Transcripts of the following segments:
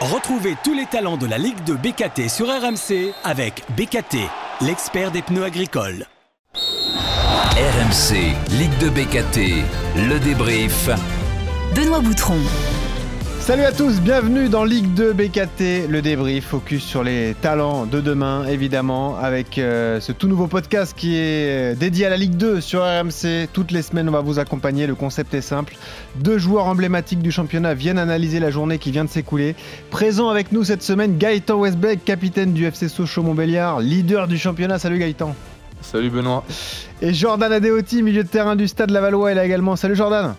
Retrouvez tous les talents de la Ligue de BKT sur RMC avec BKT, l'expert des pneus agricoles. RMC, Ligue de BKT, le débrief. Benoît Boutron. Salut à tous, bienvenue dans Ligue 2 BKT, le débrief, focus sur les talents de demain, évidemment, avec euh, ce tout nouveau podcast qui est dédié à la Ligue 2 sur RMC. Toutes les semaines, on va vous accompagner, le concept est simple. Deux joueurs emblématiques du championnat viennent analyser la journée qui vient de s'écouler. Présent avec nous cette semaine, Gaëtan Westbeck, capitaine du FC Sochaux-Montbéliard, leader du championnat. Salut Gaëtan. Salut Benoît. Et Jordan Adeoti, milieu de terrain du Stade Lavallois, est là également. Salut Jordan.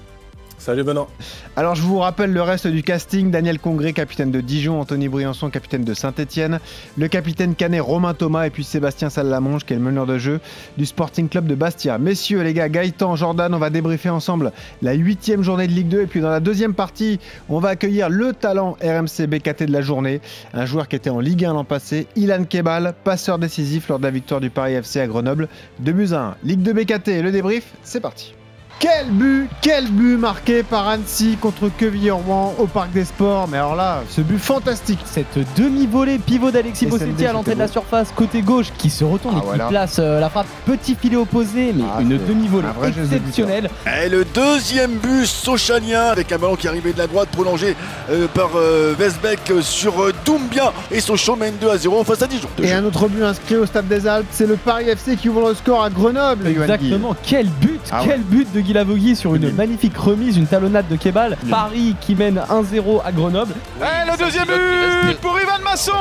Salut Benoît. Alors je vous rappelle le reste du casting. Daniel Congré, capitaine de Dijon, Anthony Briançon, capitaine de Saint-Etienne, le capitaine Canet Romain Thomas et puis Sébastien Salamonge qui est le meneur de jeu du Sporting Club de Bastia. Messieurs les gars, Gaëtan, Jordan, on va débriefer ensemble la huitième journée de Ligue 2 et puis dans la deuxième partie, on va accueillir le talent RMC BKT de la journée, un joueur qui était en Ligue 1 l'an passé, Ilan Kebal, passeur décisif lors de la victoire du Paris FC à Grenoble, de buts 1. Ligue 2 BKT, le débrief, c'est parti. Quel but, quel but marqué par Annecy contre Quevilly-Rouen au Parc des Sports. Mais alors là, ce but fantastique. Cette demi-volée pivot d'Alexis Bossetti à l'entrée de la surface côté gauche qui se retourne Ah, et qui voilà. place euh, la frappe petit filet opposé mais Ah, une demi-volée exceptionnelle. Et le deuxième but sochanien avec un ballon qui arrivait de la droite prolongé euh, par euh, Westbeck euh, sur euh, Doumbia et Sochaux mène 2 à 0 face à Dijon. Et un autre but inscrit au Stade des Alpes, c'est le Paris FC qui ouvre le score à Grenoble. Exactement, quel but, Ah quel but de Guy Lavogui sur une magnifique remise, une talonnade de Kebal. Paris qui mène 1-0 à Grenoble. Et le deuxième but pour Ivan Masson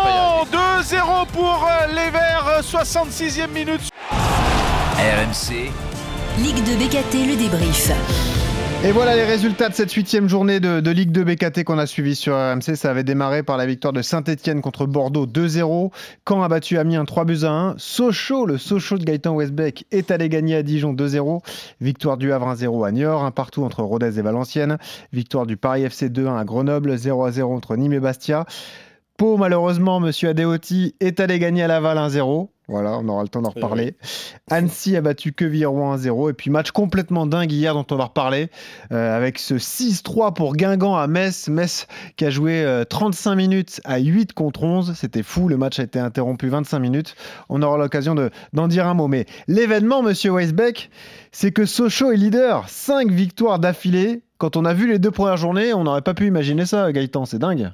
2-0 pour euh, les Verts, 66e minute. RMC, Ligue 2 BKT, le débrief. Et voilà les résultats de cette huitième journée de, Ligue 2 BKT qu'on a suivi sur RMC. Ça avait démarré par la victoire de Saint-Etienne contre Bordeaux 2-0. Caen a battu Amiens 3 buts à 1. Sochaux, le Sochaux de Gaëtan Westbeck, est allé gagner à Dijon 2-0. Victoire du Havre 1-0 à Niort, un partout entre Rodez et Valenciennes. Victoire du Paris FC 2-1 à Grenoble, 0-0 entre Nîmes et Bastia. Pau, malheureusement, Monsieur Adeoti est allé gagner à Laval 1-0. Voilà, on aura le temps d'en reparler. Annecy a battu Quevilly-Rouen 1-0. Et puis match complètement dingue hier dont on va reparler. euh, avec ce 6-3 pour Guingamp à Metz. Metz qui a joué euh, 35 minutes à 8 contre 11. C'était fou. Le match a été interrompu 25 minutes. On aura l'occasion de- d'en dire un mot. Mais l'événement, Monsieur Weisbeck, c'est que Sochaux est leader. 5 victoires d'affilée. Quand on a vu les deux premières journées, on n'aurait pas pu imaginer ça, Gaëtan. C'est dingue.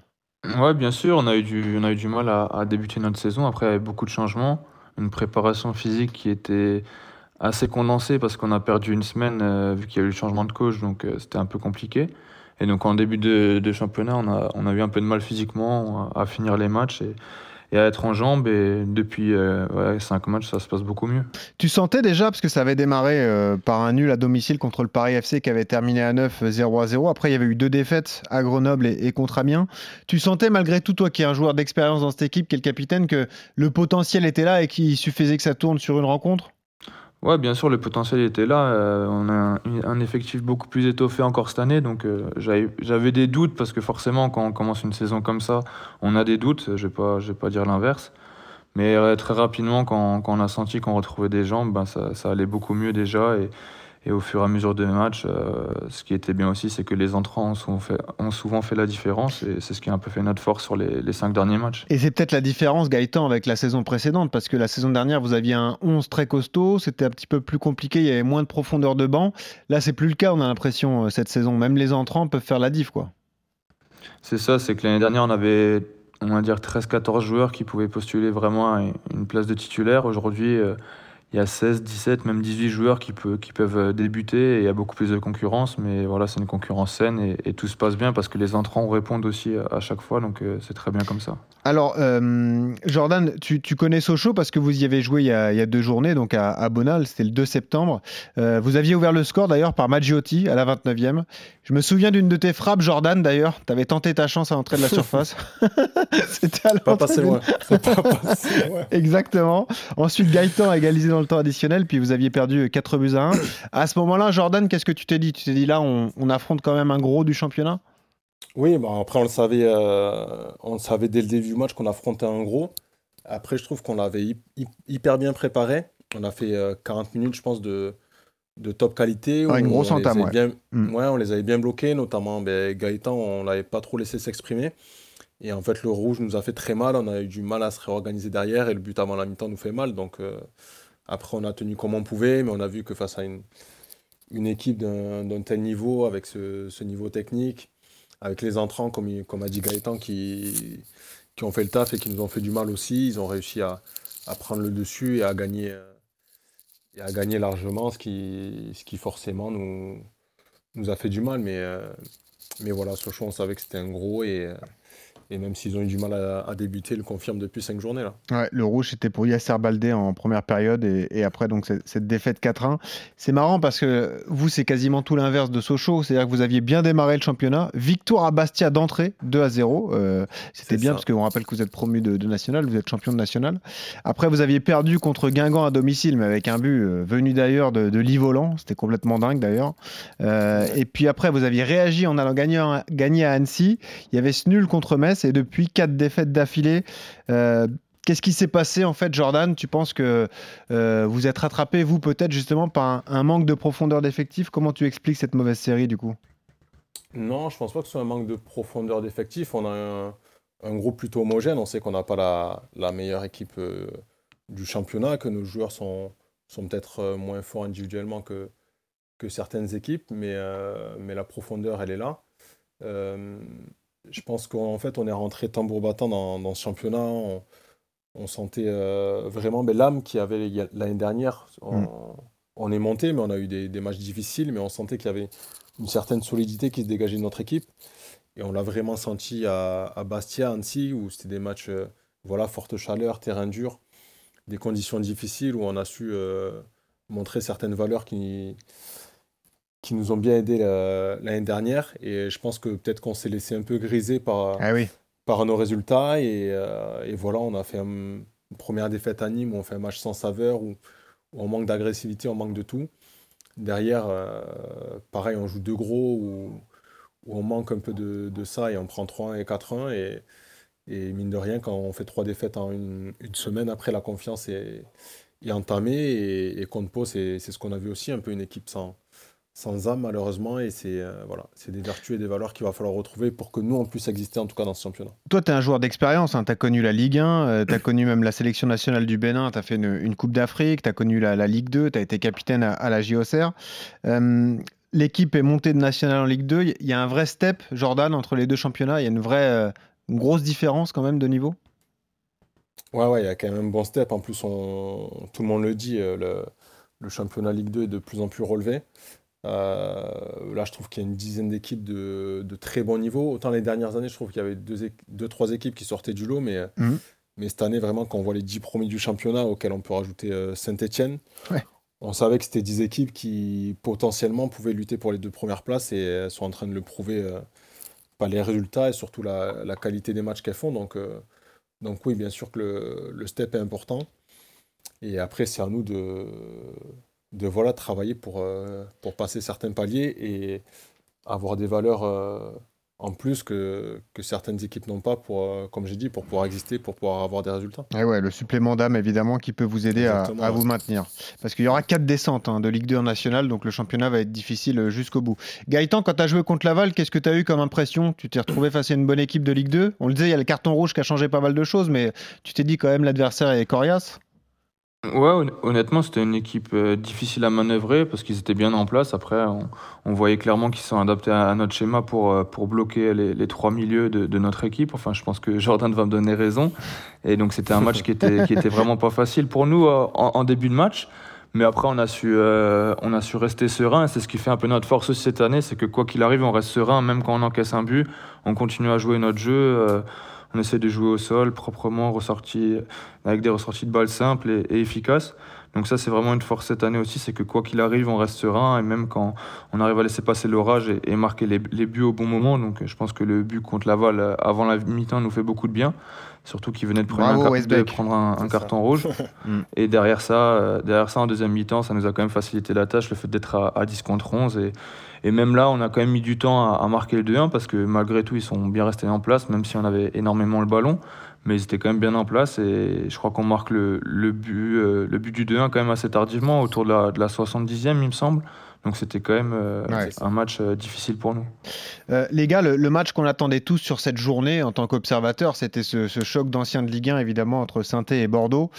Ouais, bien sûr, on a eu du, on a eu du mal à, à débuter notre saison. Après, il y avait beaucoup de changements, une préparation physique qui était assez condensée parce qu'on a perdu une semaine euh, vu qu'il y a eu le changement de coach, donc euh, c'était un peu compliqué. Et donc en début de, championnat, on a, on a eu un peu de mal physiquement à, à finir les matchs et, et à être en jambes. Et depuis euh, cinq matchs, ça se passe beaucoup mieux. Tu sentais déjà, parce que ça avait démarré euh, par un nul à domicile contre le Paris FC qui avait terminé à 9, 0 à 0. Après, il y avait eu deux défaites à Grenoble et, et contre Amiens. Tu sentais malgré tout, toi qui es un joueur d'expérience dans cette équipe, qui est le capitaine, que le potentiel était là et qu'il suffisait que ça tourne sur une rencontre? Ouais, bien sûr, le potentiel était là. Euh, on a un, effectif beaucoup plus étoffé encore cette année, donc euh, j'avais des doutes parce que forcément, quand on commence une saison comme ça, on a des doutes. Je vais vais pas dire l'inverse, mais euh, très rapidement, quand, quand on a senti qu'on retrouvait des jambes, ben ça, ça allait beaucoup mieux déjà. Et, et au fur et à mesure des matchs, euh, ce qui était bien aussi, c'est que les entrants ont souvent fait, ont souvent fait la différence, et c'est ce qui a un peu fait notre force sur les, les cinq derniers matchs. Et c'est peut-être la différence, Gaëtan, avec la saison précédente, parce que la saison dernière, vous aviez un 11 très costaud, c'était un petit peu plus compliqué, il y avait moins de profondeur de banc. Là, c'est plus le cas, on a l'impression, euh, cette saison. Même les entrants peuvent faire la diff, quoi. C'est ça, c'est que l'année dernière, on avait, on va dire, 13-14 joueurs qui pouvaient postuler vraiment à une place de titulaire. Aujourd'hui, euh, il y a 16, 17, même 18 joueurs qui, peut- qui peuvent euh, débuter et il y a beaucoup plus de concurrence. Mais voilà, c'est une concurrence saine et, et tout se passe bien parce que les entrants répondent aussi à, à chaque fois, donc euh, c'est très bien comme ça. Alors, euh, Jordan, tu, tu connais Sochaux parce que vous y avez joué il y a, il y a deux journées, donc à, à Bonal, c'était le 2 septembre. Euh, vous aviez ouvert le score d'ailleurs par Maggiotti à la 29e. Je me souviens d'une de tes frappes, Jordan d'ailleurs. Tu avais tenté ta chance à l'entrée de la surface. c'était à Pas passé loin. C'est pas passé loin. Exactement. Ensuite, Gaëtan a égalisé dans le temps additionnel, puis vous aviez perdu 4 buts à 1. À ce moment-là, Jordan, qu'est-ce que tu t'es dit? Tu t'es dit là, on, on affronte quand même un gros du championnat? Oui, bah après, on le savait, euh, on le savait dès le début du match qu'on affrontait un gros. Après, je trouve qu'on l'avait hy- hy- hyper bien préparé. On a fait euh, 40 minutes, je pense, de, de top qualité. Ah, une grosse on les entame, avait ouais. bien, Mm. ouais, on les avait bien bloqués, notamment ben, Gaëtan, on l'avait pas trop laissé s'exprimer. Et en fait, le rouge nous a fait très mal. On a eu du mal à se réorganiser derrière et le but avant la mi-temps nous fait mal. Donc euh, après, on a tenu comme on pouvait, mais on a vu que face à une, une équipe d'un tel niveau, avec ce, ce, niveau technique, avec les entrants, comme, comme a dit Gaëtan, qui, qui ont fait le taf et qui nous ont fait du mal aussi, ils ont réussi à, à prendre le dessus et à gagner, et à gagner largement, ce qui, ce qui forcément nous, nous a fait du mal. Mais, euh, mais voilà, Sochaux, on savait que c'était un gros et, euh, et même s'ils ont eu du mal à, débuter, ils le confirment depuis cinq journées. Là. Ouais, le rouge, c'était pour Yasser Baldé en première période et, après donc cette, défaite 4-1. C'est marrant parce que vous, c'est quasiment tout l'inverse de Sochaux. C'est-à-dire que vous aviez bien démarré le championnat. Victoire à Bastia d'entrée, 2 0. Euh, c'était bien parce qu'on rappelle que vous êtes promu de, national, vous êtes champion de national. Après, vous aviez perdu contre Guingamp à domicile, mais avec un but euh, venu d'ailleurs de, de Livolan. C'était complètement dingue d'ailleurs. Euh, et puis après, vous aviez réagi en allant gagner, gagner à Annecy. Il y avait ce nul contre Metz et depuis quatre défaites d'affilée. Euh, qu'est-ce qui s'est passé en fait, Jordan? Tu penses que euh, vous êtes rattrapé, vous peut-être justement par un, manque de profondeur d'effectifs? Comment tu expliques cette mauvaise série du coup? Non, je pense pas que ce soit un manque de profondeur d'effectifs. On a un, groupe plutôt homogène. On sait qu'on n'a pas la, meilleure équipe euh, du championnat, que nos joueurs sont, peut-être moins forts individuellement que, certaines équipes, mais la profondeur, elle est là je pense qu'en fait, on est rentré tambour battant dans, ce championnat. On, sentait euh, vraiment ben, l'âme qu'il y avait l'année dernière. Mm. On, est monté, mais on a eu des, matchs difficiles, mais on sentait qu'il y avait une certaine solidité qui se dégageait de notre équipe. Et on l'a vraiment senti à, Bastia, Annecy, où c'était des matchs, euh, voilà, forte chaleur, terrain dur, des conditions difficiles, où on a su euh, montrer certaines valeurs qui qui nous ont bien aidés l'année dernière. Et je pense que peut-être qu'on s'est laissé un peu griser par, ah par nos résultats. Euh, et, voilà, on a fait une première défaite à Nîmes où on fait un match sans saveur, où, on manque d'agressivité, on manque de tout. Derrière, euh, pareil, on joue deux gros, où, on manque un peu de, ça et on prend 3-1 et 4-1. Et, et, mine de rien, quand on fait trois défaites en une, semaine, après la confiance est, est entamée. Et, et Compo, c'est ce qu'on a vu aussi, un peu une équipe sans sans âme malheureusement et c'est euh, voilà, c'est des vertus et des valeurs qu'il va falloir retrouver pour que nous on puisse exister en tout cas dans ce championnat. Toi tu es un joueur d'expérience, hein. tu as connu la Ligue 1, tu as connu même la sélection nationale du Bénin, tu as fait une, Coupe d'Afrique, tu as connu la, Ligue 2, tu as été capitaine à, la JOCR. Euh, l'équipe est montée de nationale en Ligue 2, il y a un vrai step Jordan entre les deux championnats, il y a une vraie euh, grosse différence quand même de niveau? Ouais ouais, il y a quand même un bon step en plus on, tout le monde le dit le, le championnat Ligue 2 est de plus en plus relevé. Euh, là, je trouve qu'il y a une dizaine d'équipes de, très bon niveau. Autant les dernières années, je trouve qu'il y avait deux, deux, trois équipes qui sortaient du lot, mais, mhm. mais cette année, vraiment, quand on voit les dix premiers du championnat, auxquels on peut rajouter euh, Saint-Etienne, on savait que c'était dix équipes qui potentiellement pouvaient lutter pour les deux premières places et elles sont en train de le prouver euh, par les résultats et surtout la, la qualité des matchs qu'elles font. Donc, donc oui, bien sûr que le, le step est important. Et après, c'est à nous de de voilà, travailler pour, euh, pour passer certains paliers et avoir des valeurs euh, en plus que, que certaines équipes n'ont pas, pour, euh, comme j'ai dit, pour pouvoir exister, pour pouvoir avoir des résultats. Et ouais, le supplément d'âme, évidemment, qui peut vous aider à, à, vous maintenir. Parce qu'il y aura quatre descentes hein, de Ligue 2 en national, donc le championnat va être difficile jusqu'au bout. Gaëtan, quand tu as joué contre Laval, qu'est-ce que tu as eu comme impression? Tu t'es retrouvé face à une bonne équipe de Ligue 2 On le disait, il y a le carton rouge qui a changé pas mal de choses, mais tu t'es dit quand même l'adversaire est coriace Ouais, honnêtement, c'était une équipe euh, difficile à manœuvrer parce qu'ils étaient bien en place. Après, on, voyait clairement qu'ils sont adaptés à, notre schéma pour, euh, pour bloquer les, trois milieux de, notre équipe. Enfin, je pense que Jordan va me donner raison. Et donc, c'était un match qui était, qui était vraiment pas facile pour nous euh, en, début de match. Mais après, on a su, on a su rester serein. C'est ce qui fait un peu notre force cette année. C'est que quoi qu'il arrive, on reste serein. Même quand on encaisse un but, on continue à jouer notre jeu. On essaie de jouer au sol proprement, ressorti, avec des ressorties de balles simples et, efficaces. Donc ça, c'est vraiment une force cette année aussi, c'est que quoi qu'il arrive, on reste serein et même quand on arrive à laisser passer l'orage et, marquer les, buts au bon moment. Donc je pense que le but contre Laval euh, avant la mi-temps nous fait beaucoup de bien. Surtout qu'il venait de prendre, un, carton rouge. Mm. et derrière ça, euh, derrière ça, en deuxième mi-temps, ça nous a quand même facilité la tâche, le fait d'être à, à, 10 contre 11. Et, et même là, on a quand même mis du temps à, marquer le 2-1 parce que malgré tout, ils sont bien restés en place, même si on avait énormément le ballon. Mais ils étaient quand même bien en place et je crois qu'on marque le, but, euh, le but du 2-1 quand même assez tardivement, autour de la 70e, il me semble. Donc c'était quand même euh, un match euh, difficile pour nous. Euh, les gars, le, match qu'on attendait tous sur cette journée en tant qu'observateur, c'était ce, choc d'anciens de Ligue 1 évidemment entre saint et Bordeaux.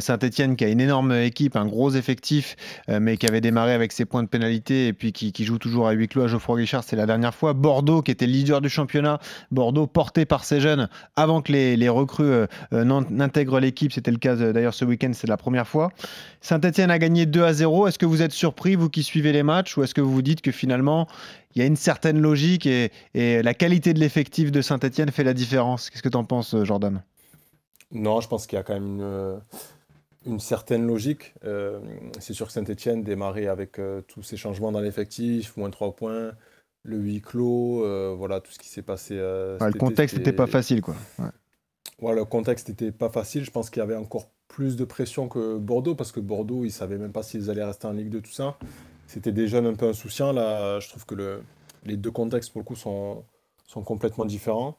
Saint-Etienne qui a une énorme équipe, un gros effectif, mais qui avait démarré avec ses points de pénalité et puis qui, joue toujours à huis clos à Geoffroy Guichard, c'est la dernière fois. Bordeaux qui était leader du championnat, Bordeaux porté par ses jeunes avant que les, les recrues n'intègrent l'équipe, c'était le cas d'ailleurs ce week-end, c'est la première fois. Saint-Etienne a gagné 2 à 0. Est-ce que vous êtes surpris, vous qui suivez les matchs, ou est-ce que vous vous dites que finalement, il y a une certaine logique et, la qualité de l'effectif de Saint-Etienne fait la différence? Qu'est-ce que tu en penses, Jordan? Non, je pense qu'il y a quand même une, certaine logique. Euh, c'est sûr que Saint-Etienne démarrait avec euh, tous ces changements dans l'effectif, moins 3 points, le huis clos, euh, voilà, tout ce qui s'est passé. le contexte n'était pas facile, quoi. le contexte n'était pas facile. Je pense qu'il y avait encore plus de pression que Bordeaux, parce que Bordeaux, ils ne savaient même pas s'ils allaient rester en Ligue 2, tout ça. C'était des jeunes un peu insouciants. Là, je trouve que le, les deux contextes, pour le coup, sont, sont complètement différents.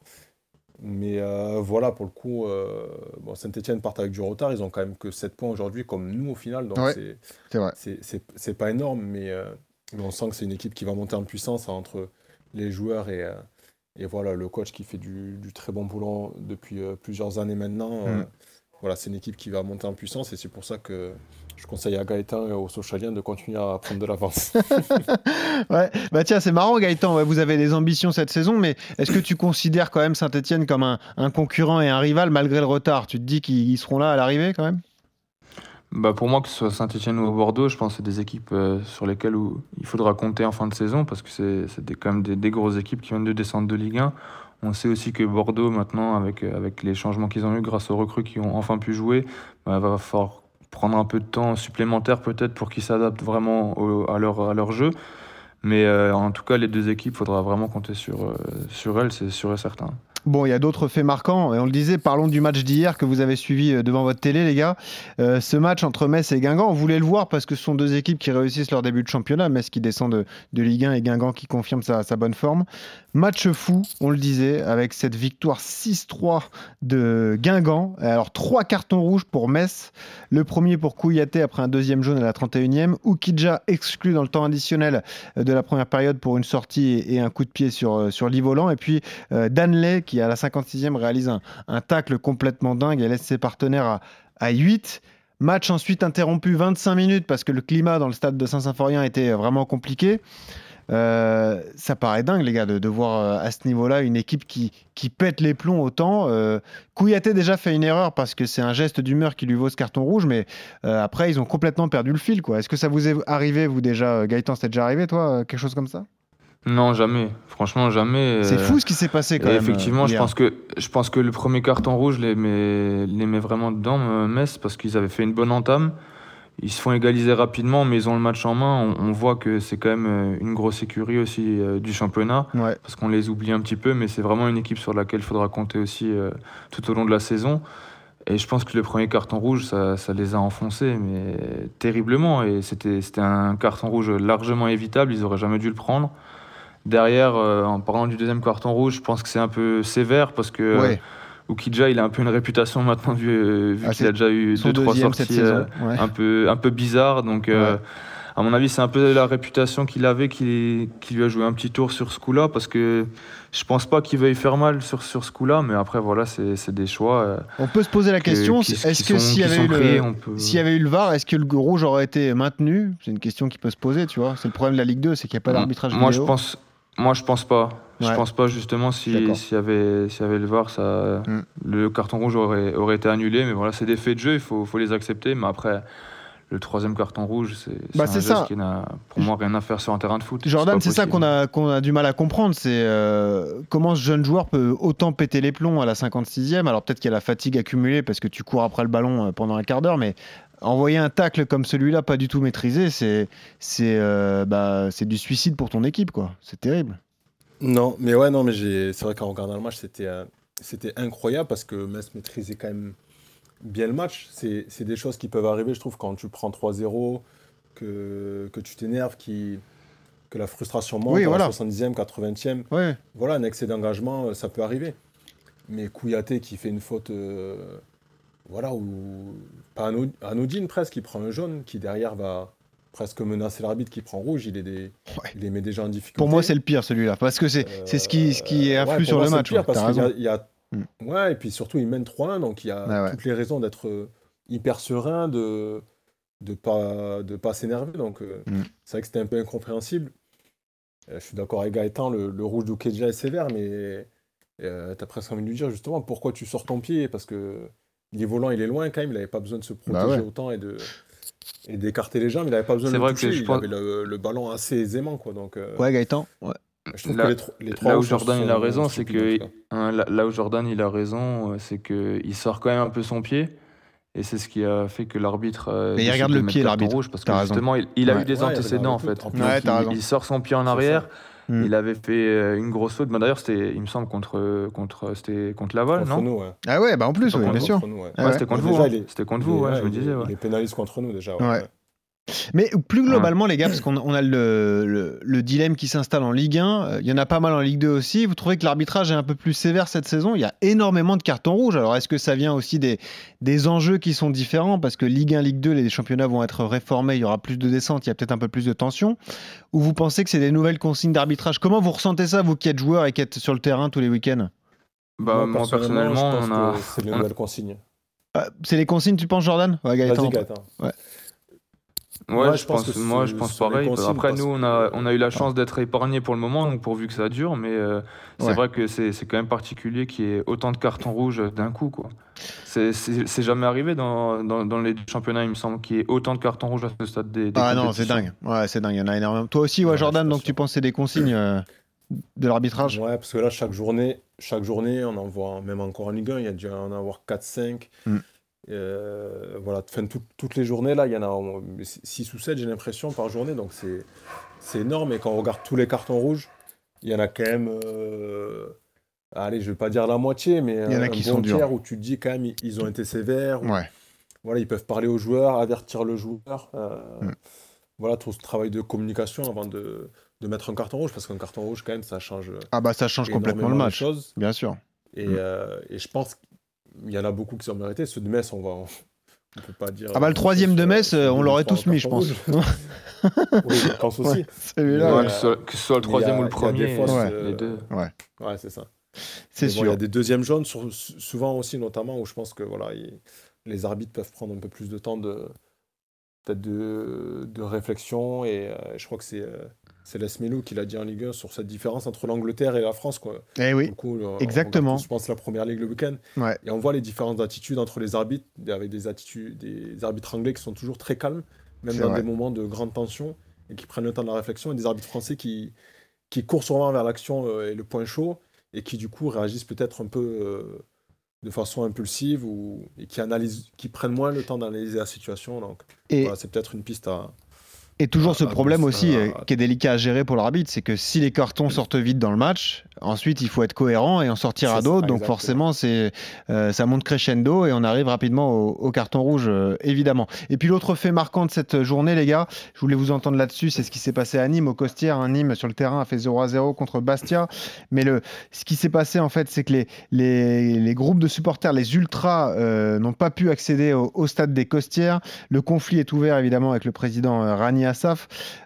Mais euh, voilà, pour le coup, euh, bon, Saint-Etienne part avec du retard. Ils ont quand même que 7 points aujourd'hui, comme nous au final. Donc c'est pas énorme, mais, euh, mais, on sent que c'est une équipe qui va monter en puissance entre les joueurs et, et voilà, le coach qui fait du, du très bon boulot depuis plusieurs années maintenant. Mm voilà, c'est une équipe qui va monter en puissance et c'est pour ça que je conseille à Gaëtan et aux Sochaliens de continuer à prendre de l'avance. ouais, bah tiens, c'est marrant Gaëtan, vous avez des ambitions cette saison, mais est-ce que tu considères quand même Saint-Etienne comme un, concurrent et un rival malgré le retard? Tu te dis qu'ils seront là à l'arrivée quand même? Bah pour moi, que ce soit Saint-Etienne ou Bordeaux, je pense que c'est des équipes euh, sur lesquelles il faudra compter en fin de saison parce que c'est quand même des, des grosses équipes qui viennent de descendre de Ligue 1. On sait aussi que Bordeaux, maintenant, avec, avec les changements qu'ils ont eu grâce aux recrues qui ont enfin pu jouer, bah, va falloir prendre un peu de temps supplémentaire peut-être pour qu'ils s'adaptent vraiment à, leur, à leur jeu. Mais euh, en tout cas, les deux équipes, il faudra vraiment compter sur, euh, sur elles, c'est sûr et certain. Bon, il y a d'autres faits marquants, et on le disait, parlons du match d'hier que vous avez suivi euh, devant votre télé, les gars. Euh, ce match entre Metz et Guingamp, on voulait le voir parce que ce sont deux équipes qui réussissent leur début de championnat, Metz qui descend de, Ligue 1 et Guingamp qui confirme sa, bonne forme. Match fou, on le disait, avec cette victoire 6-3 de Guingamp. Alors, trois cartons rouges pour Metz. Le premier pour Kouyaté après un deuxième jaune à la 31e. Oukidja exclu dans le temps additionnel de la première période pour une sortie et un coup de pied sur, euh, sur l'Ivolant. Et puis, Danley qui à la 56e réalise un, tacle complètement dingue et laisse ses partenaires à, 8. Match ensuite interrompu 25 minutes parce que le climat dans le stade de Saint-Symphorien était vraiment compliqué. Euh, ça paraît dingue, les gars, de, voir euh, à ce niveau-là une équipe qui, qui pète les plombs autant. Euh, Kouyaté déjà fait une erreur parce que c'est un geste d'humeur qui lui vaut ce carton rouge, mais euh, après, ils ont complètement perdu le fil. Est-ce que ça vous est arrivé, vous déjà, Gaëtan, c'était déjà arrivé, toi, quelque chose comme ça? Non, jamais. Franchement, jamais. C'est fou ce qui s'est passé quand même. Effectivement, je pense, que, je pense que le premier carton rouge les met, les met vraiment dedans, euh, Metz, parce qu'ils avaient fait une bonne entame. Ils se font égaliser rapidement, mais ils ont le match en main. On, voit que c'est quand même euh, une grosse écurie aussi euh, du championnat, parce qu'on les oublie un petit peu, mais c'est vraiment une équipe sur laquelle il faudra compter aussi tout au long de la saison. Et je pense que le premier carton rouge, ça, ça les a enfoncés, mais terriblement. Et c'était un carton rouge largement évitable. Ils n'auraient jamais dû le prendre. Derrière, euh, en parlant du deuxième carton rouge, je pense que c'est un peu sévère parce que euh, Ukidja, il a un peu une réputation maintenant vu, euh, vu ah, qu'il a déjà eu deux trois sorties un peu un peu bizarres. Donc à mon avis, c'est un peu la réputation qu'il avait qui, qui, lui a joué un petit tour sur ce coup-là parce que je pense pas qu'il veuille faire mal sur, sur ce coup-là, mais après voilà, c'est des choix. on peut se poser la question est-ce que s'il y, avait eu le, y avait eu le VAR, est-ce que le rouge aurait été maintenu? C'est une question qui peut se poser, tu vois. C'est le problème de la Ligue 2, c'est qu'il n'y a pas d'arbitrage Moi, je pense moi, je pense pas. Je pense pas justement s'il y avait s'il y avait le VAR, ça, mm. le carton rouge aurait, aurait été annulé. Mais voilà, c'est des faits de jeu, il faut, faut les accepter. Mais après, le troisième carton rouge, c'est bah, un geste qui n'a pour moi rien à faire sur un terrain de foot. Jordan, c'est ça qu'on a, qu'on a du mal à comprendre, c'est euh, comment ce jeune joueur peut autant péter les plombs à la 56e. Alors peut-être qu'il y a la fatigue accumulée parce que tu cours après le ballon euh, pendant un quart d'heure, mais envoyer un tacle comme celui-là, pas du tout maîtrisé, c'est c'est euh, bah, du suicide pour ton équipe, quoi. C'est terrible. Non, mais ouais, non, mais c'est vrai qu'en regardant le match, c'était euh, c'était incroyable parce que Metz maîtrisait quand même bien le match. C'est des choses qui peuvent arriver, je trouve, quand tu prends 3-0, que, que tu t'énerves, qui que la frustration monte à la 70e, 80e. Voilà, un excès d'engagement, euh, ça peut arriver. Mais Kouyaté qui fait une faute voilà, ou pas anodine presque, qui prend un jaune, qui derrière va presque menacer l'arbitre qui prend rouge, il, est des... il les met déjà en difficulté. Pour moi, c'est le pire celui-là, parce que c'est c'est ce qui, ce qui influe sur le match. Pire, parce qu'il y a, il y a... Mm. Ouais, et puis surtout, il mène 3-1, donc il y a toutes les raisons d'être euh, hyper serein, de de pas de pas s'énerver. Donc mm. c'est vrai que c'était un peu incompréhensible. je suis d'accord avec Gaëtan, le, le rouge d'Ukeja est sévère, mais euh, tu as presque envie de lui dire justement pourquoi tu sors ton pied, parce que il est volant, il est loin quand même, il n'avait pas besoin de se bah protéger autant et de et d'écarter les jambes, il n'avait pas besoin de le toucher, il avait le, ballon assez aisément. Quoi, donc, euh, Ouais, Gaëtan. Ouais. Je trouve là, que les, trois là où Jordan il a raison, c'est que hein, là, où Jordan il a raison, c'est que il sort quand même un peu son pied. Et c'est ce qui a fait que l'arbitre. Euh, Mais il regarde le pied, l'arbitre. rouge parce que justement, il, a eu des antécédents en fait. il, sort son pied en arrière. Mm. Il avait fait euh, une grosse faute. D'ailleurs, c'était, il me semble, contre, contre, c'était contre Laval, non nous, Ah ouais, bah en plus, bien sûr. Ah c'était contre vous. Hein. C'était contre vous, je me disais. Il est pénaliste contre nous déjà. Mais plus globalement, les gars, parce qu'on a le, le, dilemme qui s'installe en Ligue 1, euh, il y en a pas mal en Ligue 2 aussi. Vous trouvez que l'arbitrage est un peu plus sévère cette saison? Il y a énormément de cartons rouges. Alors, est-ce que ça vient aussi des, des enjeux qui sont différents? Parce que Ligue 1, Ligue 2, les championnats vont être réformés, il y aura plus de descente, il y a peut-être un peu plus de tension. Ou vous pensez que c'est des nouvelles consignes d'arbitrage? Comment vous ressentez ça, vous qui êtes joueur et qui êtes sur le terrain tous les week-ends? Bah, moi, personnellement, c'est les nouvelles consignes. Ah, c'est les consignes, tu penses, Jordan? Ouais, Gaëtan. Ouais. Ouais, je, pense, moi je pense pareil. Après, nous, on a, on a eu la chance d'être épargnés pour le moment, donc pourvu que ça dure, mais euh, c'est vrai que c'est quand même particulier qu'il y ait autant de cartons rouges d'un coup. quoi. C'est jamais arrivé dans, dans, dans, les championnats, il me semble, qu'il y ait autant de cartons rouges à ce stade des, Ah non, c'est dingue. Ouais, c'est dingue, il y en a énormément. Toi aussi, ouais, Jordan, donc tu penses que c'est des consignes euh, de l'arbitrage? Ouais, parce que là, chaque journée, chaque journée, on en voit, même encore en Ligue 1, il y a dû en avoir 4-5. Euh, voilà, toutes les journées, là, il y en a 6 ou 7, j'ai l'impression, par journée. Donc c'est énorme. Et quand on regarde tous les cartons rouges, il y en a quand même. Euh, allez, je vais pas dire la moitié, mais il y en a qui sont tiers où tu te dis quand même, ils ont été sévères. Voilà, ils peuvent parler au joueur, avertir le joueur. Euh, mm. Voilà, tout ce travail de communication avant de, de mettre un carton rouge, parce qu'un carton rouge, quand même, ça change. Ah, bah ça change complètement le match. Bien sûr. Et, mm. et je pense il y en a beaucoup qui sont mérités. Ceux de Metz, on va. On peut pas dire. Ah bah le troisième de Metz, on l'aurait tous mis, je pense. oui, je pense aussi. Celui-là. que, ce soit, le troisième ou le premier, les deux. Ouais, ouais c'est ça. C'est sûr. il y a des deuxièmes jaunes, souvent aussi, notamment, où je pense que voilà, les arbitres peuvent prendre un peu plus de temps de, de, de réflexion. Et euh, je crois que c'est euh, c'est Melou qui l'a dit en Ligue 1 sur cette différence entre l'Angleterre et la France. Quoi. Eh oui, exactement. je pense la première ligue le week-end. Et on voit les différentes attitudes entre les arbitres, avec des attitudes, des arbitres anglais qui sont toujours très calmes, même dans des moments de grande tension, et qui prennent le temps de la réflexion, et des arbitres français qui, qui courent sûrement vers l'action euh, et le point chaud, et qui du coup réagissent peut-être un peu euh, de façon impulsive, ou, et qui, analysent, qui prennent moins le temps d'analyser la situation. Donc voilà, c'est peut-être une piste à et toujours ce ah, problème aussi euh, qui est délicat à gérer pour l'arbitre, c'est que si les cartons sortent vite dans le match, ensuite il faut être cohérent et en sortir à d'autres. Donc forcément, c'est euh, ça monte crescendo et on arrive rapidement au, carton rouge, euh, évidemment. Et puis l'autre fait marquant de cette journée, les gars, je voulais vous entendre là-dessus, c'est ce qui s'est passé à Nîmes, au Costière. Hein. Nîmes sur le terrain a fait 0 à 0 contre Bastia. Mais le, ce qui s'est passé en fait, c'est que les, les, les, groupes de supporters, les ultras, n'ont pas pu accéder au, stade des Costières. Le conflit est ouvert évidemment avec le président Rania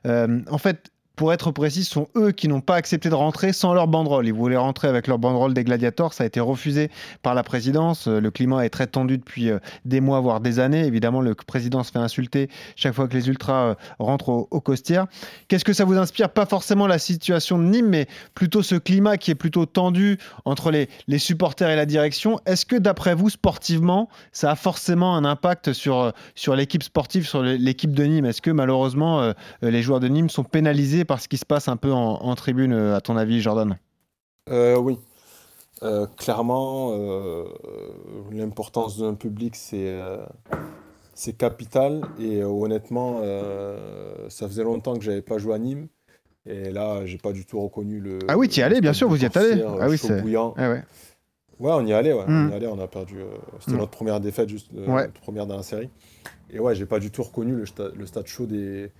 Euh, en fait, pour être précis, ce sont eux qui n'ont pas accepté de rentrer sans leur banderole. Ils voulaient rentrer avec leur banderole des gladiators. Ça a été refusé par la présidence. Euh, le climat est très tendu depuis euh, des mois, voire des années. Évidemment, le président se fait insulter chaque fois que les ultras euh, rentrent au, Costières. Qu'est-ce que ça vous inspire? Pas forcément la situation de Nîmes, mais plutôt ce climat qui est plutôt tendu entre les, les supporters et la direction. Est-ce que, d'après vous, sportivement, ça a forcément un impact sur, sur l'équipe sportive, sur l'équipe de Nîmes? Est-ce que, malheureusement, les joueurs de Nîmes sont pénalisés par ce qui se passe un peu en, tribune, euh, à ton avis, Jordan euh, Oui. Euh, clairement, l'importance d'un public, c'est c'est capital. Et honnêtement, ça faisait longtemps que j'avais pas joué à Nîmes. Et là, j'ai pas du tout reconnu le. Ah oui, tu y allais, bien sûr, vous y êtes allé. Ah oui, c'est. Bouillant. Ah ouais. ouais. on y allait, ouais. On y hmm. allait, on a perdu. C'était hmm. notre première défaite, juste notre première dans la série. Et ouais, j'ai pas du tout reconnu le, le stade chaud des,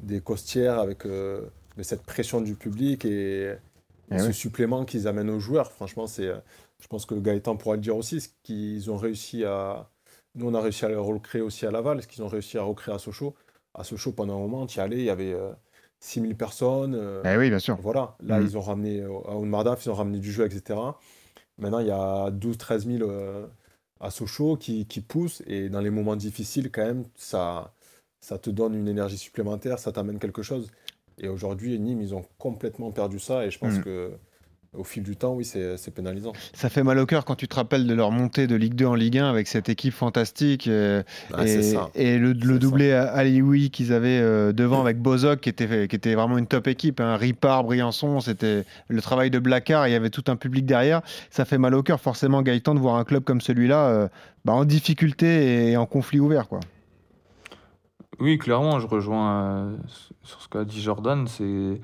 des costières avec euh, cette pression du public et, eh ce supplément qu'ils amènent aux joueurs. Franchement, c'est, euh, je pense que Gaëtan pourra le dire aussi, ce qu'ils ont réussi à. Nous, on a réussi à le recréer aussi à Laval, ce qu'ils ont réussi à recréer à Sochaux. à Sochaux pendant un moment, tu y allais, il y avait 6000 personnes. Eh oui, bien sûr. Voilà, là, Mm. ils ont ramené, à Oudmardaf, ils ont ramené du jeu, etc. Maintenant, il y a 12-13 000 euh, à Sochaux qui, qui poussent. Et dans les moments difficiles, quand même, ça, ça te donne une énergie supplémentaire, ça t'amène quelque chose. Et aujourd'hui, Nîmes, ils ont complètement perdu ça. Et je pense Mm. que au fil du temps, oui, c'est pénalisant. Ça fait mal au cœur quand tu te rappelles de leur montée de Ligue 2 en Ligue 1 avec cette équipe fantastique euh, Ah, et, ça. le, doublé à Alioui qu'ils avaient euh, devant avec Bozok qui était, qui était vraiment une top équipe. Hein. Ripard, Briançon, c'était le travail de Blacard, il y avait tout un public derrière. Ça fait mal au cœur forcément Gaëtan de voir un club comme celui-là euh, bah, en difficulté et en conflit ouvert. Quoi. Oui, clairement, je rejoins euh, sur ce qu'a dit Jordan. C'est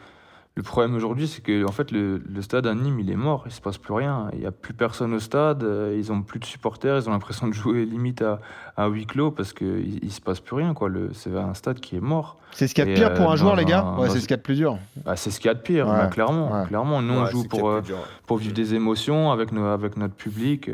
le problème aujourd'hui, c'est que en fait le, le stade à Nîmes, il est mort. Il se passe plus rien. Il n'y a plus personne au stade. euh, Ils ont plus de supporters. Ils ont l'impression de jouer limite à, à huis clos parce que il, il se passe plus rien. Quoi. Le, c'est un stade qui est mort. C'est ce qu'il y a de pire pour euh, un joueur, dans les gars Ouais, c'est ce qu'il y a de plus dur. Bah, c'est ce qu'il y a de pire, Ouais, bah, clairement. ouais. Clairement, nous on joue pour, euh, vivre des émotions avec, nos, avec notre public.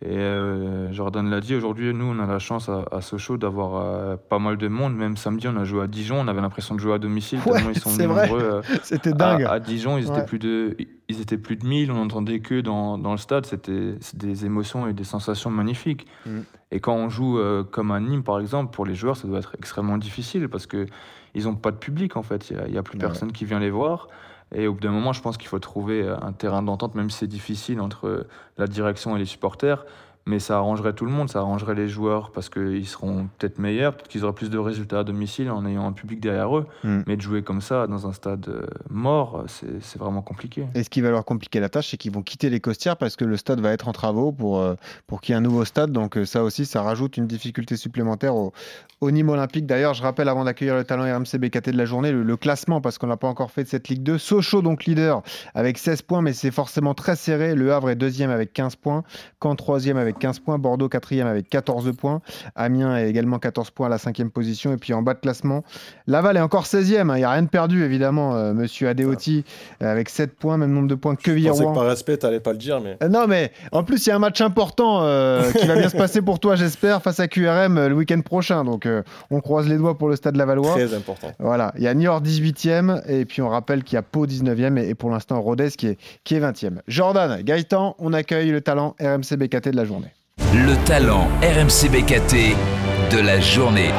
Et euh, Jordan l'a dit, aujourd'hui, nous, on a la chance à, à Sochaux d'avoir euh, pas mal de monde. Même samedi, on a joué à Dijon, on avait l'impression de jouer à domicile. Ouais, tellement ils sont nombreux, euh, C'était dingue. à Dijon, ils étaient, plus de, ils étaient plus de 1000, on n'entendait que dans, dans le stade. C'était des émotions et des sensations magnifiques. Mm. Et quand on joue comme à Nîmes, par exemple, pour les joueurs, ça doit être extrêmement difficile parce que ils n'ont pas de public, en fait. Il n'y a, il y a plus Ouais. personne qui vient les voir. Et au bout d'un moment, je pense qu'il faut trouver euh, un terrain d'entente, même si c'est difficile entre euh, la direction et les supporters. Mais ça arrangerait tout le monde, ça arrangerait les joueurs parce qu'ils seront peut-être meilleurs, peut-être qu'ils auraient plus de résultats à domicile en ayant un public derrière eux. Mm. Mais de jouer comme ça dans un stade euh, mort, c'est vraiment compliqué. Et ce qui va leur compliquer la tâche, c'est qu'ils vont quitter les Costières parce que le stade va être en travaux pour, euh, pour qu'il y ait un nouveau stade. Donc euh, ça aussi, ça rajoute une difficulté supplémentaire au, au Nîmes Olympique. D'ailleurs, je rappelle avant d'accueillir le talent RMC BKT de la journée, le, le classement, parce qu'on n'a pas encore fait de cette Ligue 2. Sochaux, donc leader, avec 16 points, mais c'est forcément très serré. Le Havre est deuxième avec 15 points. Caen troisième avec 15 points. Bordeaux quatrième avec 14 points. Amiens est également 14 points à la cinquième position. Et puis en bas de classement, Laval est encore 16e. hein. Il n'y a rien de perdu, évidemment. euh, Monsieur Adeoti euh, avec 7 points, même nombre de points que Je pensais Villeroy. que par respect, t'allais pas le dire, mais Euh, Non, mais en plus, il y a un match important qui va bien se passer pour toi, j'espère, face à QRM le week-end prochain. Donc, on croise les doigts pour le stade Lavallois. très important. Voilà, il y a Niort 18e, et puis on rappelle qu'il y a Pau 19e, et, et pour l'instant Rodez qui est, qui est 20e. Jordan, Gaëtan, on accueille le talent RMC BKT de la journée. Le talent RMC BKT de la journée.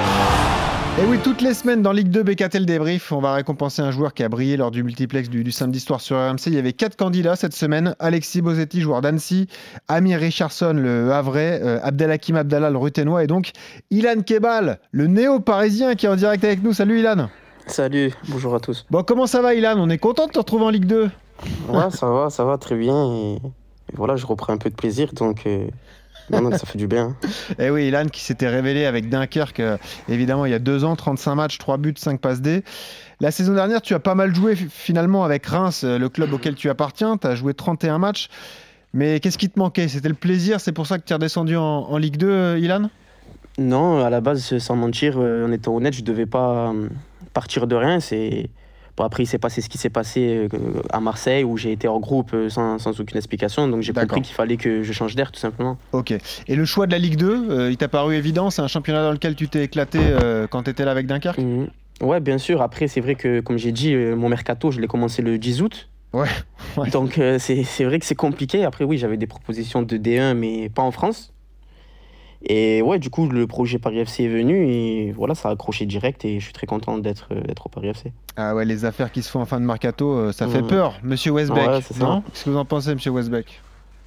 Et oui, toutes les semaines dans Ligue 2 BKT le débrief, on va récompenser un joueur qui a brillé lors du multiplex du, du samedi soir sur RMC. Il y avait quatre candidats cette semaine Alexis Bosetti, joueur d'Annecy, Amir Richardson, le Havrais, euh, Abdelhakim Abdallah, le Ruténois, et donc Ilan Kebal, le néo-parisien qui est en direct avec nous. Salut Ilan. Salut, bonjour à tous. Bon, comment ça va Ilan? On est content de te retrouver en Ligue 2. Ouais, ça va, ça va très bien. Et, et voilà, je reprends un peu de plaisir, donc euh, non, non, ça fait du bien. Et Eh oui, Ilan qui s'était révélé avec Dunkerque, euh, évidemment, il y a deux ans, 35 matchs, 3 buts, 5 passes D. La saison dernière, tu as pas mal joué finalement avec Reims, euh, le club auquel tu appartiens. Tu as joué 31 matchs. Mais qu'est-ce qui te manquait? C'était le plaisir C'est pour ça que tu es redescendu en, en Ligue 2, euh, Ilan? Non, à la base, sans mentir, en étant honnête, je devais pas partir de rien. C'est bon, après, il s'est passé ce qui s'est passé euh, à Marseille, où j'ai été hors groupe euh, sans, sans aucune explication. Donc j'ai compris qu'il fallait que je change d'air, tout simplement. Ok. Et le choix de la Ligue 2, euh, il t'a paru évident? C'est un championnat dans lequel tu t'es éclaté euh, quand tu étais là avec Dunkerque? Mhm. Ouais, bien sûr. Après, c'est vrai que, comme j'ai dit, euh, mon mercato, je l'ai commencé le 10 août. Ouais, ouais. Donc, euh, c'est vrai que c'est compliqué. Après, oui, j'avais des propositions de D1, mais pas en France. Et ouais, du coup, le projet Paris FC est venu et voilà, ça a accroché direct et je suis très content d'être euh, d'être au Paris FC. Ah ouais, les affaires qui se font en fin de mercato, euh, ça fait Mhm. peur, monsieur Westbeck. Ouais, non Qu'est-ce que vous en pensez, monsieur Westbeck?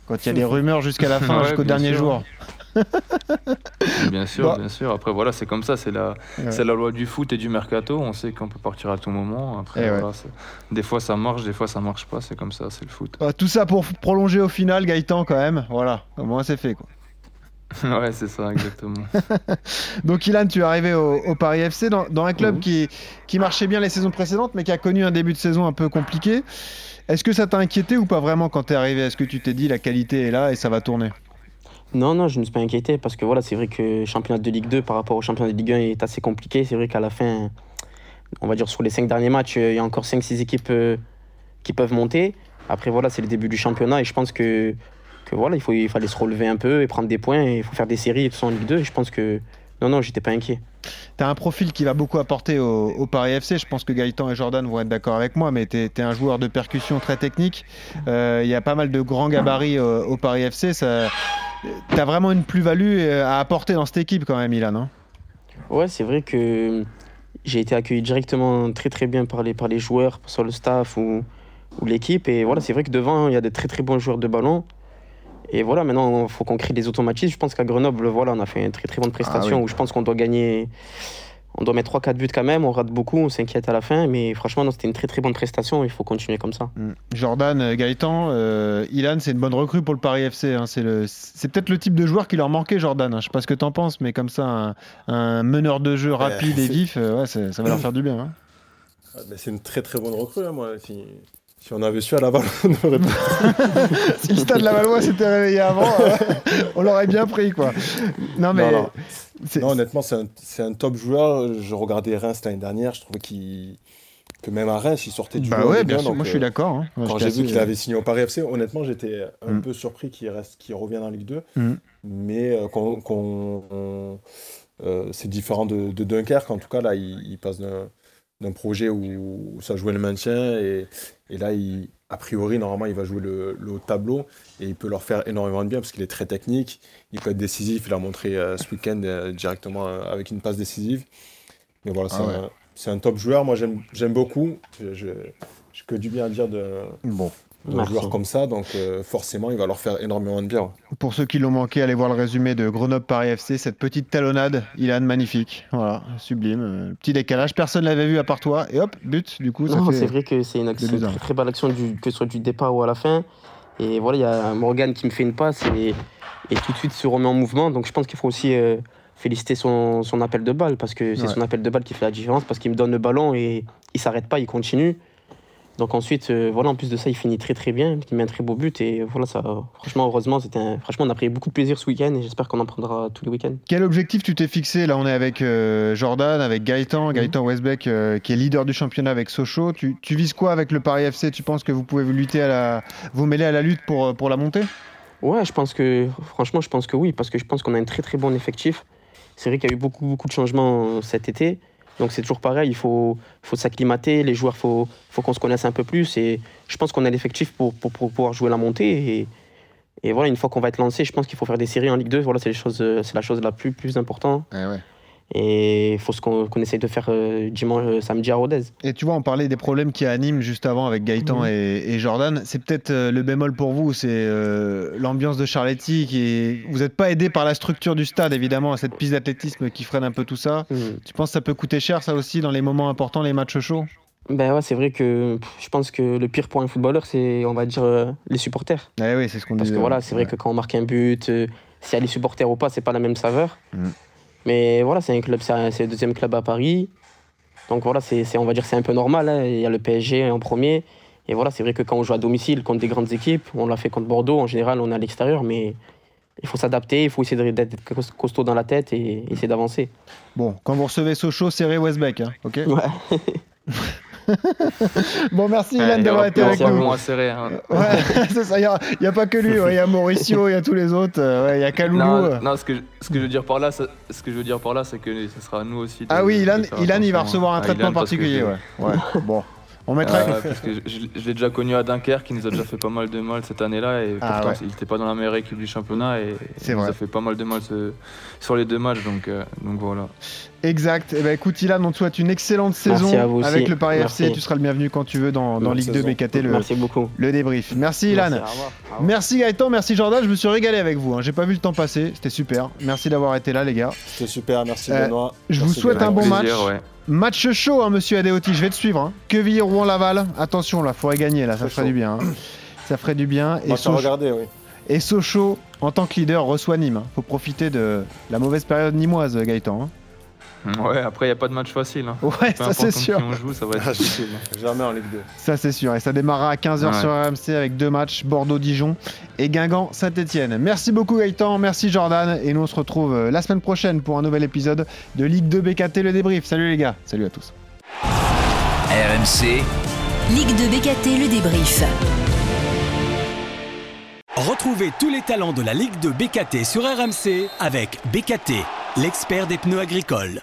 Quand il y a des rumeurs jusqu'à la fin, Ouais, jusqu'au dernier sûr. jour. Bien sûr, bien sûr. Après, voilà, c'est comme ça, c'est la, Ouais. c'est la loi du foot et du mercato. On sait qu'on peut partir à tout moment. Après, Eh ouais. des fois ça marche, des fois ça marche pas. C'est comme ça, c'est le foot. Ah, tout ça pour prolonger au final, Gaëtan, quand même. Voilà, au moins c'est fait. Quoi. ouais, c'est ça, exactement. Donc, Ilan, tu es arrivé au, au Paris FC dans, dans un club qui, qui marchait bien les saisons précédentes, mais qui a connu un début de saison un peu compliqué. Est-ce que ça t'a inquiété ou pas vraiment quand tu es arrivé? Est-ce que tu t'es dit la qualité est là et ça va tourner? Non, non, je ne me suis pas inquiété parce que voilà, c'est vrai que le championnat de Ligue 2 par rapport au championnat de Ligue 1 est assez compliqué. C'est vrai qu'à la fin, on va dire sur les cinq derniers matchs, il y a encore 5-6 équipes euh, qui peuvent monter. Après, voilà, c'est le début du championnat et je pense que, que voilà, il, faut, il fallait se relever un peu et prendre des points et il faut faire des séries et tout ça en Ligue 2. Et je pense que non, non, j'étais pas inquiet. tu as un profil qui va beaucoup apporter au, au, Paris FC. Je pense que Gaëtan et Jordan vont être d'accord avec moi, mais tu es, un joueur de percussion très technique. Euh, il y a pas mal de grands gabarits au, au Paris FC. Tu as vraiment une plus-value euh, à apporter dans cette équipe quand même, Ilan. Hein ouais, c'est vrai que j'ai été accueilli directement très très bien par les, par les joueurs, sur le staff ou, ou l'équipe. Et voilà, c'est vrai que devant, il y a de très très bons joueurs de ballon. Et voilà, maintenant, il faut qu'on crée des automatismes. Je pense qu'à Grenoble, voilà, on a fait une très très bonne prestation ah où je pense qu'on doit gagner. On doit mettre 3-4 buts quand même, on rate beaucoup, on s'inquiète à la fin, mais franchement, c'était une très très bonne prestation, il faut continuer comme ça. Mm. Jordan, euh, Gaëtan, euh, Ilan, c'est une bonne recrue pour le Paris FC. Hein. C'est, peut-être le type de joueur qui leur manquait, Jordan. Hein. Je sais pas ce que tu en penses, mais comme ça, un, meneur de jeu rapide et vif, euh, ouais, ça va leur faire du bien. Hein. Ah, c'est une très très bonne recrue, moi. Si on avait su à Laval, on aurait Si le stade Lavallois s'était réveillé avant, euh, on l'aurait bien pris, quoi. Non, mais. Non, honnêtement, c'est un, top joueur. Je regardais Reims l'année dernière, je trouvais qu'il que même à Reims, il sortait du bah ouais, bien, sûr, moi je suis euh, d'accord. Hein. Quand j'ai vu qu'il avait signé au Paris FC, honnêtement, j'étais un mm. peu surpris qu'il reste, qu'il revienne en Ligue 2. Mm. Mais euh, qu'on, c'est différent de, de, Dunkerque. En tout cas, là, il, il passe d'un d'un projet où, ça jouait le maintien. Et, et, là, il, a priori, normalement, il va jouer le, haut tableau et il peut leur faire énormément de bien parce qu'il est très technique. Il peut être décisif. Il l'a montré euh, ce week-end euh, directement euh, avec une passe décisive. Mais voilà, c'est ah un, top joueur. Moi, j'aime beaucoup. Je que du bien à dire de, bon un joueur comme ça, donc euh, forcément, il va leur faire énormément de bien. Pour ceux qui l'ont manqué, allez voir le résumé de Grenoble-Paris FC, cette petite talonnade, Ilan, magnifique, voilà, sublime, euh, petit décalage, personne ne l'avait vu à part toi, et hop, but, du coup, ça non, c'est vrai que c'est une, action, très, très belle action, du, que ce soit du départ ou à la fin, et voilà, il y a Morgan qui me fait une passe, et, et, tout de suite se remet en mouvement, donc je pense qu'il faut aussi... Euh, féliciter son, son, appel de balle parce que c'est son appel de balle qui fait la différence parce qu'il me donne le ballon et il s'arrête pas, il continue. Donc ensuite, euh, voilà, en plus de ça, il finit très très bien, il met un très beau but et voilà, ça, franchement, heureusement, c'était franchement, on a pris beaucoup de plaisir ce week-end et j'espère qu'on en prendra tous les week-ends. Quel objectif tu t'es fixé? Là, on est avec euh, Jordan, avec Gaëtan, mhm. Gaëtan Westbeck, euh, qui est leader du championnat avec Sochaux. Tu, tu, vises quoi avec le Paris FC Tu penses que vous pouvez vous lutter à la, vous mêler à la lutte pour pour la montée? Ouais, je pense que, franchement, je pense que oui, parce que je pense qu'on a un très très bon effectif. C'est vrai qu'il y a eu beaucoup beaucoup de changements cet été. Donc c'est toujours pareil, il faut, faut s'acclimater, les joueurs, il faut, faut qu'on se connaisse un peu plus. Et je pense qu'on a l'effectif pour, pour, pouvoir jouer la montée. Et, voilà, une fois qu'on va être lancé, je pense qu'il faut faire des séries en Ligue 2. Voilà, c'est la chose la plus, plus importante. Eh. Et il faut qu'on essaye de faire euh, dimanche, euh, samedi à Rodez. Et tu vois, on parlait des problèmes qui animent juste avant avec Gaëtan et, Jordan. C'est peut-être euh, le bémol pour vous, c'est l'ambiance de Charletti. Qui Vous n'êtes pas aidé par la structure du stade, évidemment, à cette piste d'athlétisme qui freine un peu tout ça. Tu penses que ça peut coûter cher, ça aussi, dans les moments importants, les matchs chauds? Ben ouais, c'est vrai que je pense que le pire pour un footballeur, c'est, on va dire, les supporters. Eh oui, c'est ce qu'on Parce que voilà, c'est vrai que quand on marque un but, s'il y a les supporters ou pas, c'est pas la même saveur. Mm. Mais voilà, c'est un club, c'est le deuxième club à Paris. Donc voilà, c'est, on va dire c'est un peu normal. Hein. Il y a le PSG en premier. Et voilà, c'est vrai que quand on joue à domicile contre des grandes équipes, on l'a fait contre Bordeaux, en général, on est à l'extérieur, mais il faut s'adapter, il faut essayer d'être costaud dans la tête et essayer d'avancer. Bon, quand vous recevez Sochaux, serrez Westbeck, hein, ok? Ouais. bon, merci Ilan d'avoir été avec nous. Serré, hein. ouais, c'est ça. Il n'y a, pas que lui. Il y a Mauricio, il y a tous les autres. Il y a Kaloulou. Non, non, ce, que, ce que je veux dire par là, ce que je veux dire par là, c'est que ce sera à nous aussi. ah oui, Ilan, Ilan il va recevoir un traitement particulier. Ouais. ouais. bon. On mettra. Euh, parce que je, l'ai déjà connu à Dunkerque, qui nous a déjà fait pas mal de mal cette année-là. Et ah pourtant, il n'était pas dans la meilleure équipe du championnat. Et il nous a fait pas mal de mal sur les deux matchs. Donc, euh, donc voilà. Exact. Eh ben, écoute, Ilan, on te souhaite une excellente saison avec le Paris FC. Tu seras le bienvenu quand tu veux dans, dans Ligue 2 BKT. Le, merci beaucoup. Le débrief. Merci, Ilan. Merci, Gaëtan. Merci, Jordan. Je me suis régalé avec vous. Hein. J'ai pas vu le temps passer. C'était super. Merci d'avoir été là, les gars. C'était super. Merci, euh, Benoît. Je vous souhaite un bon match. Match chaud, hein, monsieur Adeoti, je vais te suivre. Hein. Quevilly, Rouen, Laval? Attention, là, faudrait gagner, là, ça ferait du bien. Hein. Ça ferait du bien. et regarder, oui. Et Sochaux, en tant que leader, reçoit Nîmes. Hein. Faut profiter de la mauvaise période nimoise, Gaëtan. Hein. Ouais, après, il n'y a pas de match facile. Hein. Ouais, ça c'est sûr. on joue, ça va être difficile. Jamais en Ligue 2. Ça c'est sûr. Et ça démarrera à 15h sur RMC avec deux matchs Bordeaux-Dijon et Guingamp-Saint-Etienne. Merci beaucoup Gaëtan, merci Jordan. Et nous on se retrouve euh, la semaine prochaine pour un nouvel épisode de Ligue 2 BKT le débrief. Salut les gars, salut à tous. RMC. Ligue 2 BKT le débrief. Retrouvez tous les talents de la Ligue 2 BKT sur RMC avec BKT, l'expert des pneus agricoles.